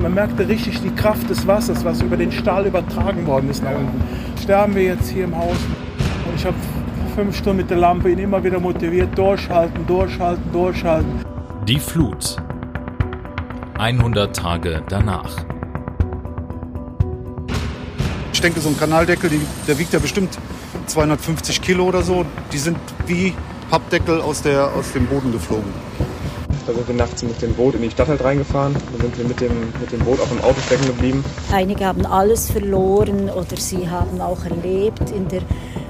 Man merkte richtig die Kraft des Wassers, was über den Stahl übertragen worden ist nach unten. Sterben wir jetzt hier im Haus. Und ich habe fünf Stunden mit der Lampe ihn immer wieder motiviert, durchhalten, durchhalten, durchhalten. Die Flut. 100 Tage danach. Ich denke, so ein Kanaldeckel, der wiegt ja bestimmt 250 Kilo oder so. Die sind wie Pappdeckel aus, der, aus dem Boden geflogen. Da sind wir nachts mit dem Boot in die Stadt halt reingefahren. Da sind wir mit dem, mit dem Boot auf dem Auto stecken geblieben. Einige haben alles verloren oder sie haben auch erlebt in der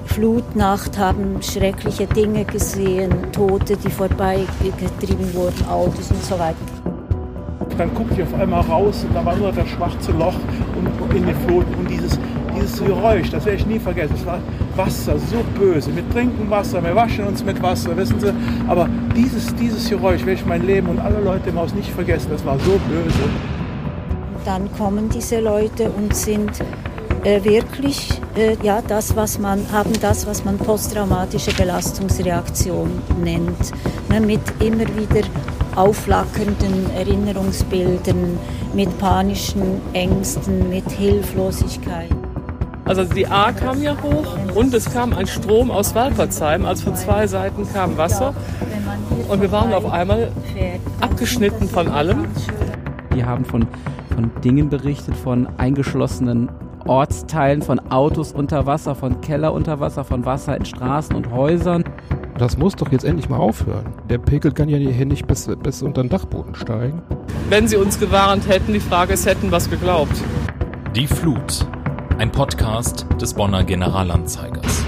Flutnacht, haben schreckliche Dinge gesehen, Tote, die vorbeigetrieben wurden, Autos und so weiter. Dann guckte ich auf einmal raus und da war nur das schwarze Loch und in den Fluten und dieses, dieses Geräusch, das werde ich nie vergessen. Es war Wasser, so böse. Wir trinken Wasser, wir waschen uns mit Wasser, wissen Sie. Aber dieses, dieses Geräusch werde ich mein Leben und alle Leute im Haus nicht vergessen. Das war so böse. Dann kommen diese Leute und sind äh, wirklich äh, ja, das, was man, haben das, was man posttraumatische Belastungsreaktion nennt. Ne, mit immer wieder aufflackernden Erinnerungsbildern, mit panischen Ängsten, mit Hilflosigkeit. Also die A kam ja hoch und es kam ein Strom aus Walpertsheim, also von zwei Seiten kam Wasser und wir waren auf einmal abgeschnitten von allem. Die haben von, von Dingen berichtet, von eingeschlossenen Ortsteilen, von Autos unter Wasser, von Keller unter Wasser, von Wasser in Straßen und Häusern. Das muss doch jetzt endlich mal aufhören. Der Pegel kann ja hier nicht bis, bis unter den Dachboden steigen. Wenn sie uns gewarnt hätten, die Frage ist, hätten was geglaubt. Die Flut. Ein Podcast des Bonner Generalanzeigers.